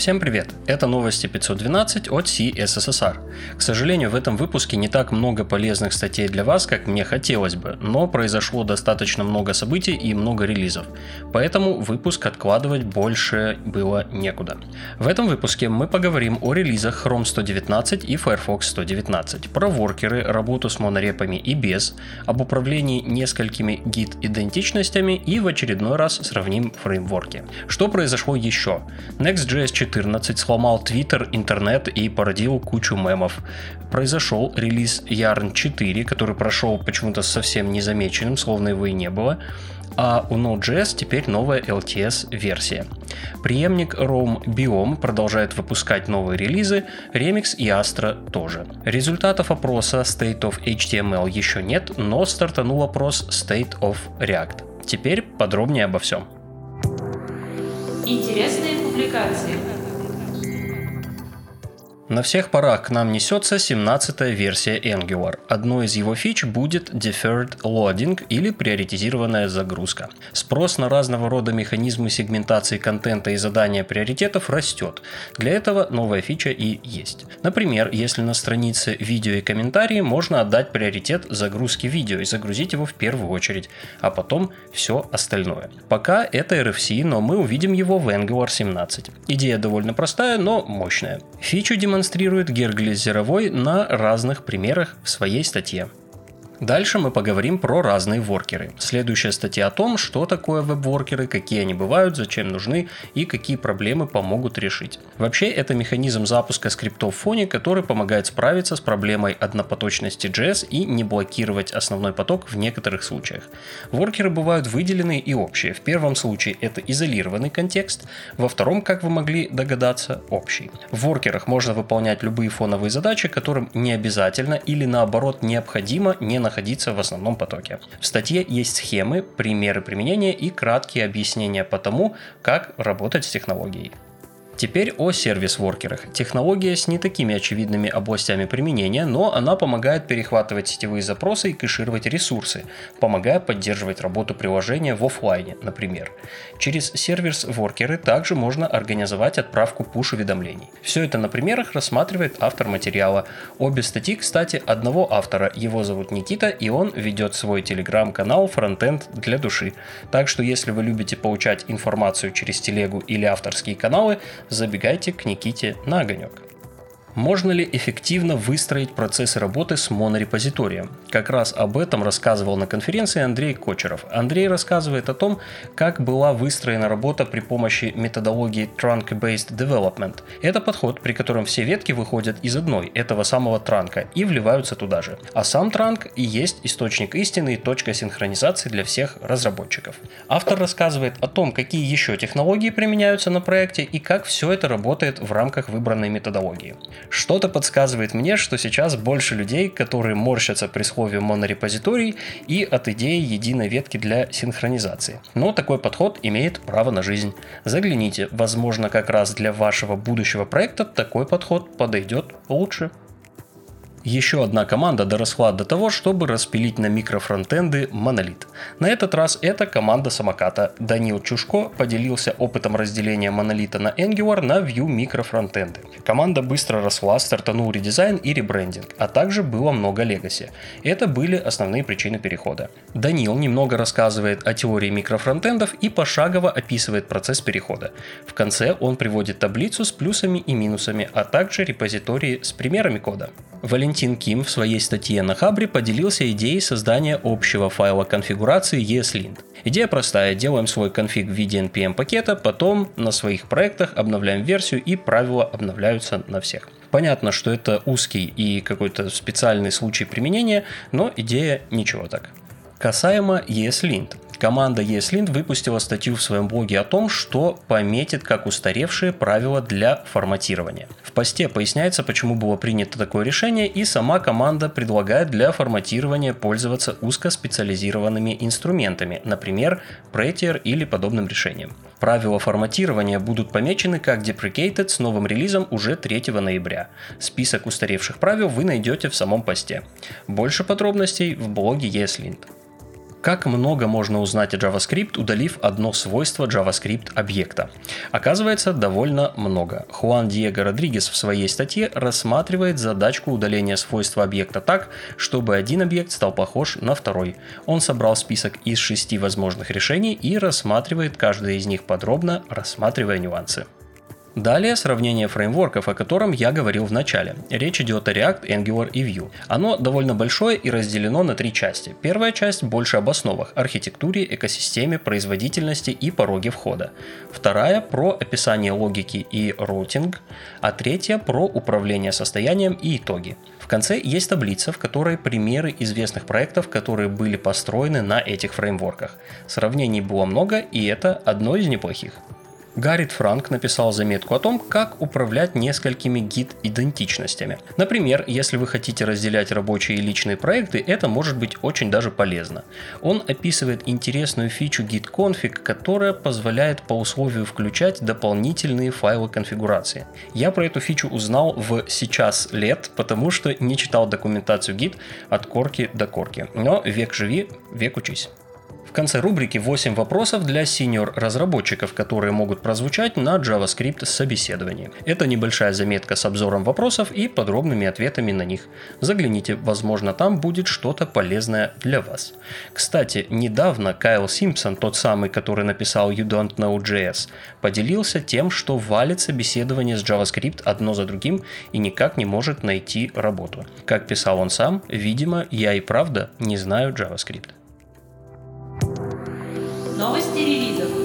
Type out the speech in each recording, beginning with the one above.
Всем привет! Это новости 512 от CSSR. К сожалению, в этом выпуске не так много полезных статей для вас, как мне хотелось бы, но произошло достаточно много событий и много релизов, поэтому выпуск откладывать больше было некуда. В этом выпуске мы поговорим о релизах Chrome 119 и Firefox 119, про воркеры, работу с монорепами и без, об управлении несколькими гид-идентичностями и в очередной раз сравним фреймворки. Что произошло еще? Next.js 4 14 сломал Twitter, интернет и породил кучу мемов. Произошел релиз Yarn 4, который прошел почему-то совсем незамеченным, словно его и не было а у Node.js теперь новая LTS-версия. Преемник Rome Biome продолжает выпускать новые релизы, Remix и Astra тоже. Результатов опроса State of HTML еще нет, но стартанул опрос State of React. Теперь подробнее обо всем. Интересные публикации. На всех парах к нам несется 17-я версия Angular. Одной из его фич будет Deferred Loading или приоритизированная загрузка. Спрос на разного рода механизмы сегментации контента и задания приоритетов растет. Для этого новая фича и есть. Например, если на странице видео и комментарии можно отдать приоритет загрузке видео и загрузить его в первую очередь, а потом все остальное. Пока это RFC, но мы увидим его в Angular 17. Идея довольно простая, но мощная. Фичу демонстрирует демонстрирует Герглис Зеровой на разных примерах в своей статье. Дальше мы поговорим про разные воркеры. Следующая статья о том, что такое веб-воркеры, какие они бывают, зачем нужны и какие проблемы помогут решить. Вообще это механизм запуска скриптов в фоне, который помогает справиться с проблемой однопоточности JS и не блокировать основной поток в некоторых случаях. Воркеры бывают выделены и общие. В первом случае это изолированный контекст, во втором, как вы могли догадаться, общий. В воркерах можно выполнять любые фоновые задачи, которым не обязательно или наоборот необходимо не находиться находиться в основном потоке. В статье есть схемы, примеры применения и краткие объяснения по тому, как работать с технологией. Теперь о сервис-воркерах. Технология с не такими очевидными областями применения, но она помогает перехватывать сетевые запросы и кэшировать ресурсы, помогая поддерживать работу приложения в офлайне, например. Через сервис-воркеры также можно организовать отправку пуш-уведомлений. Все это на примерах рассматривает автор материала. Обе статьи, кстати, одного автора. Его зовут Никита, и он ведет свой телеграм-канал Frontend для души. Так что если вы любите получать информацию через телегу или авторские каналы, забегайте к Никите на огонек. Можно ли эффективно выстроить процессы работы с монорепозиторием? Как раз об этом рассказывал на конференции Андрей Кочеров. Андрей рассказывает о том, как была выстроена работа при помощи методологии Trunk-Based Development. Это подход, при котором все ветки выходят из одной, этого самого транка, и вливаются туда же. А сам транк и есть источник истины и точка синхронизации для всех разработчиков. Автор рассказывает о том, какие еще технологии применяются на проекте и как все это работает в рамках выбранной методологии. Что-то подсказывает мне, что сейчас больше людей, которые морщатся при слове монорепозиторий и от идеи единой ветки для синхронизации. Но такой подход имеет право на жизнь. Загляните, возможно как раз для вашего будущего проекта такой подход подойдет лучше. Еще одна команда доросла до того, чтобы распилить на микрофронтенды монолит. На этот раз это команда самоката. Данил Чушко поделился опытом разделения монолита на Angular на Vue микрофронтенды. Команда быстро росла, стартанул редизайн и ребрендинг, а также было много легаси. Это были основные причины перехода. Данил немного рассказывает о теории микрофронтендов и пошагово описывает процесс перехода. В конце он приводит таблицу с плюсами и минусами, а также репозитории с примерами кода. Валентин Ким в своей статье на Хабре поделился идеей создания общего файла конфигурации ESLint. Идея простая, делаем свой конфиг в виде npm пакета, потом на своих проектах обновляем версию и правила обновляются на всех. Понятно, что это узкий и какой-то специальный случай применения, но идея ничего так. Касаемо ESLint. Команда ESLint выпустила статью в своем блоге о том, что пометит как устаревшие правила для форматирования. В посте поясняется, почему было принято такое решение, и сама команда предлагает для форматирования пользоваться узкоспециализированными инструментами, например, Prettier или подобным решением. Правила форматирования будут помечены как deprecated с новым релизом уже 3 ноября. Список устаревших правил вы найдете в самом посте. Больше подробностей в блоге ESLint. Как много можно узнать о JavaScript, удалив одно свойство JavaScript объекта? Оказывается, довольно много. Хуан Диего Родригес в своей статье рассматривает задачку удаления свойства объекта так, чтобы один объект стал похож на второй. Он собрал список из шести возможных решений и рассматривает каждое из них подробно, рассматривая нюансы. Далее сравнение фреймворков, о котором я говорил в начале. Речь идет о React, Angular и Vue. Оно довольно большое и разделено на три части. Первая часть больше об основах, архитектуре, экосистеме, производительности и пороге входа. Вторая про описание логики и роутинг, а третья про управление состоянием и итоги. В конце есть таблица, в которой примеры известных проектов, которые были построены на этих фреймворках. Сравнений было много, и это одно из неплохих. Гаррит Франк написал заметку о том, как управлять несколькими гид-идентичностями. Например, если вы хотите разделять рабочие и личные проекты, это может быть очень даже полезно. Он описывает интересную фичу git-config, которая позволяет по условию включать дополнительные файлы конфигурации. Я про эту фичу узнал в сейчас лет, потому что не читал документацию git от корки до корки. Но век живи, век учись. В конце рубрики 8 вопросов для сеньор-разработчиков, которые могут прозвучать на JavaScript собеседовании. Это небольшая заметка с обзором вопросов и подробными ответами на них. Загляните, возможно там будет что-то полезное для вас. Кстати, недавно Кайл Симпсон, тот самый, который написал You Don't Know JS, поделился тем, что валит собеседование с JavaScript одно за другим и никак не может найти работу. Как писал он сам, видимо, я и правда не знаю JavaScript. Новости релизов.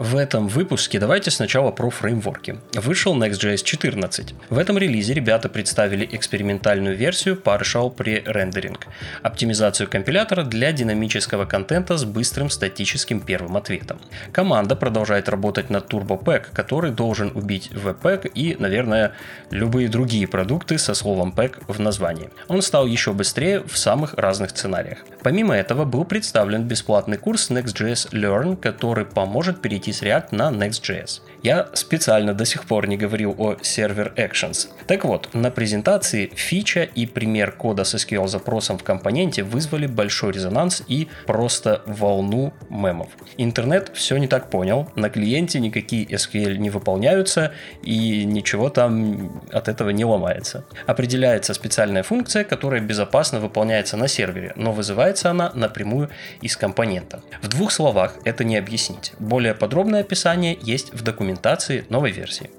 В этом выпуске давайте сначала про фреймворки. Вышел Next.js 14. В этом релизе ребята представили экспериментальную версию Partial Pre-Rendering, оптимизацию компилятора для динамического контента с быстрым статическим первым ответом. Команда продолжает работать над TurboPack, который должен убить Webpack и, наверное, любые другие продукты со словом Pack в названии. Он стал еще быстрее в самых разных сценариях. Помимо этого был представлен бесплатный курс Next.js Learn, который поможет перейти с React на Next.js. Я специально до сих пор не говорил о Server Actions. Так вот, на презентации фича и пример кода с SQL запросом в компоненте вызвали большой резонанс и просто волну мемов. Интернет все не так понял, на клиенте никакие SQL не выполняются и ничего там от этого не ломается. Определяется специальная функция, которая безопасно выполняется на сервере, но вызывается она напрямую из компонента. В двух словах это не объяснить. Более подробно Подробное описание есть в документации новой версии.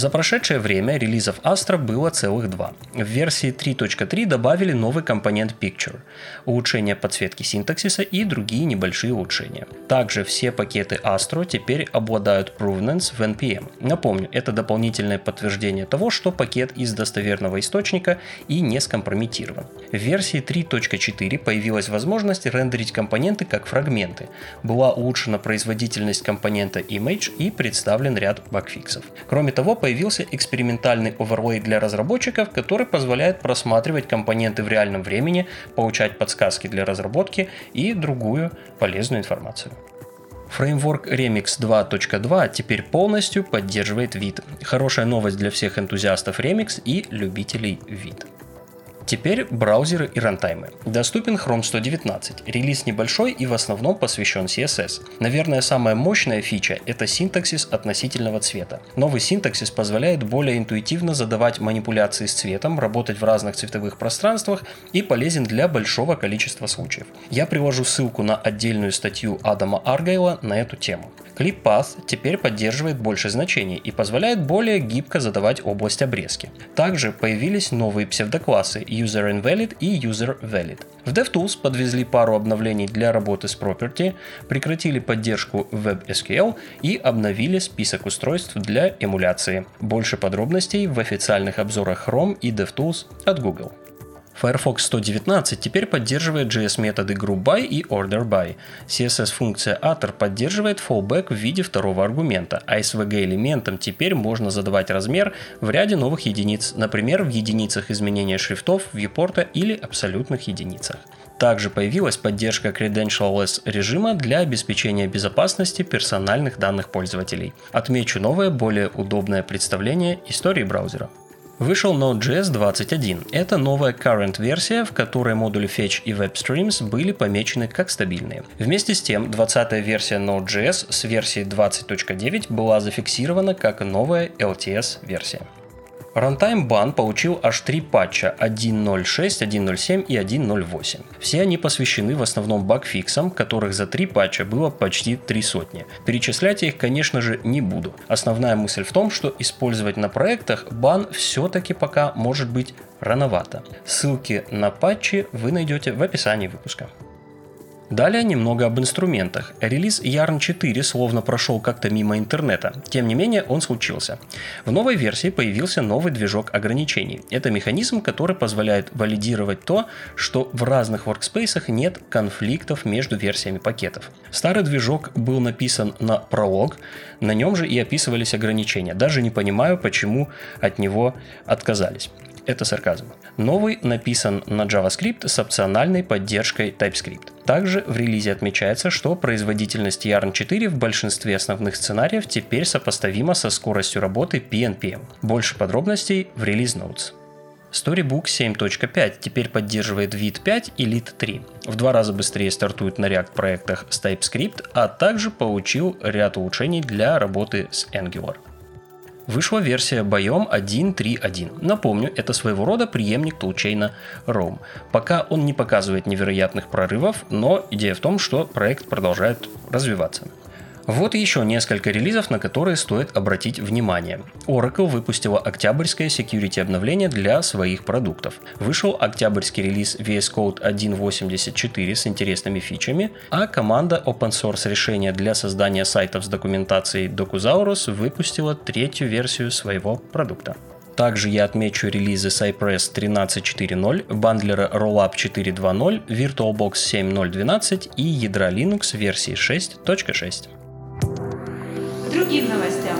За прошедшее время релизов Astra было целых два. В версии 3.3 добавили новый компонент Picture, улучшение подсветки синтаксиса и другие небольшие улучшения. Также все пакеты Astro теперь обладают provenance в NPM. Напомню, это дополнительное подтверждение того, что пакет из достоверного источника и не скомпрометирован. В версии 3.4 появилась возможность рендерить компоненты как фрагменты. Была улучшена производительность компонента Image и представлен ряд багфиксов. Кроме того, появился экспериментальный оверлей для разработчиков, который позволяет просматривать компоненты в реальном времени, получать подсказки для разработки и другую полезную информацию. Фреймворк Remix 2.2 теперь полностью поддерживает вид. Хорошая новость для всех энтузиастов Remix и любителей вид. Теперь браузеры и рантаймы. Доступен Chrome 119. Релиз небольшой и в основном посвящен CSS. Наверное, самая мощная фича – это синтаксис относительного цвета. Новый синтаксис позволяет более интуитивно задавать манипуляции с цветом, работать в разных цветовых пространствах и полезен для большого количества случаев. Я приложу ссылку на отдельную статью Адама Аргайла на эту тему. ClipPath теперь поддерживает больше значений и позволяет более гибко задавать область обрезки. Также появились новые псевдоклассы UserInvalid и UserValid. В DevTools подвезли пару обновлений для работы с property, прекратили поддержку WebSQL и обновили список устройств для эмуляции. Больше подробностей в официальных обзорах Chrome и DevTools от Google. Firefox 119 теперь поддерживает JS-методы GroupBy и OrderBy. CSS-функция Atter поддерживает fallback в виде второго аргумента, а SVG-элементам теперь можно задавать размер в ряде новых единиц, например, в единицах изменения шрифтов, вьюпорта или абсолютных единицах. Также появилась поддержка credential-less режима для обеспечения безопасности персональных данных пользователей. Отмечу новое, более удобное представление истории браузера. Вышел Node.js 21. Это новая current версия, в которой модули Fetch и WebStreams были помечены как стабильные. Вместе с тем, 20 версия Node.js с версией 20.9 была зафиксирована как новая LTS версия. Runtime Ban получил аж три патча 1.06, 1.07 и 1.08. Все они посвящены в основном багфиксам, которых за три патча было почти три сотни. Перечислять я их, конечно же, не буду. Основная мысль в том, что использовать на проектах бан все-таки пока может быть рановато. Ссылки на патчи вы найдете в описании выпуска. Далее немного об инструментах. Релиз Yarn 4 словно прошел как-то мимо интернета. Тем не менее, он случился. В новой версии появился новый движок ограничений. Это механизм, который позволяет валидировать то, что в разных workspace нет конфликтов между версиями пакетов. Старый движок был написан на пролог, на нем же и описывались ограничения. Даже не понимаю, почему от него отказались. Это сарказм. Новый написан на JavaScript с опциональной поддержкой TypeScript. Также в релизе отмечается, что производительность Yarn 4 в большинстве основных сценариев теперь сопоставима со скоростью работы PNPM. Больше подробностей в релиз Notes. Storybook 7.5 теперь поддерживает вид 5 и Lit 3. В два раза быстрее стартует на React проектах с TypeScript, а также получил ряд улучшений для работы с Angular. Вышла версия Biome 1.3.1. Напомню, это своего рода преемник тулчейна Roam. Пока он не показывает невероятных прорывов, но идея в том, что проект продолжает развиваться. Вот еще несколько релизов, на которые стоит обратить внимание. Oracle выпустила октябрьское security обновление для своих продуктов. Вышел октябрьский релиз VS Code 1.84 с интересными фичами, а команда open source решения для создания сайтов с документацией Docusaurus выпустила третью версию своего продукта. Также я отмечу релизы Cypress 13.4.0, бандлера Rollup 4.2.0, VirtualBox 7.0.12 и ядра Linux версии 6.6 другим новостям.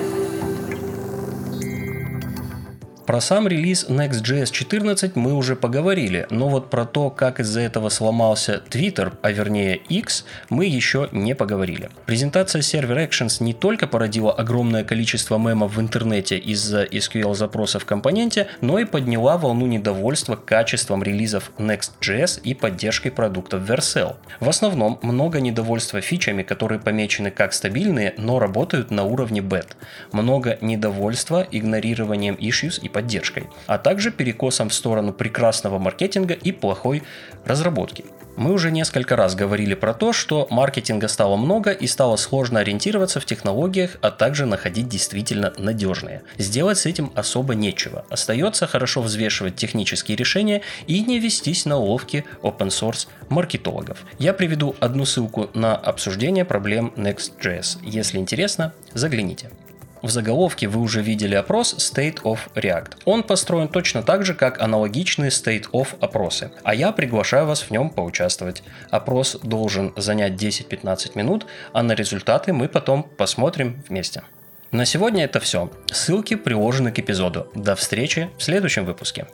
Про сам релиз Next.js 14 мы уже поговорили, но вот про то, как из-за этого сломался Twitter, а вернее X, мы еще не поговорили. Презентация Server Actions не только породила огромное количество мемов в интернете из-за SQL запроса в компоненте, но и подняла волну недовольства качеством релизов Next.js и поддержкой продуктов Vercel. В основном много недовольства фичами, которые помечены как стабильные, но работают на уровне бет. Много недовольства игнорированием issues и поддержкой, а также перекосом в сторону прекрасного маркетинга и плохой разработки. Мы уже несколько раз говорили про то, что маркетинга стало много и стало сложно ориентироваться в технологиях, а также находить действительно надежные. Сделать с этим особо нечего. Остается хорошо взвешивать технические решения и не вестись на уловки open source маркетологов. Я приведу одну ссылку на обсуждение проблем Next.js. Если интересно, загляните. В заголовке вы уже видели опрос State of React. Он построен точно так же, как аналогичные State of опросы, а я приглашаю вас в нем поучаствовать. Опрос должен занять 10-15 минут, а на результаты мы потом посмотрим вместе. На сегодня это все. Ссылки приложены к эпизоду. До встречи в следующем выпуске.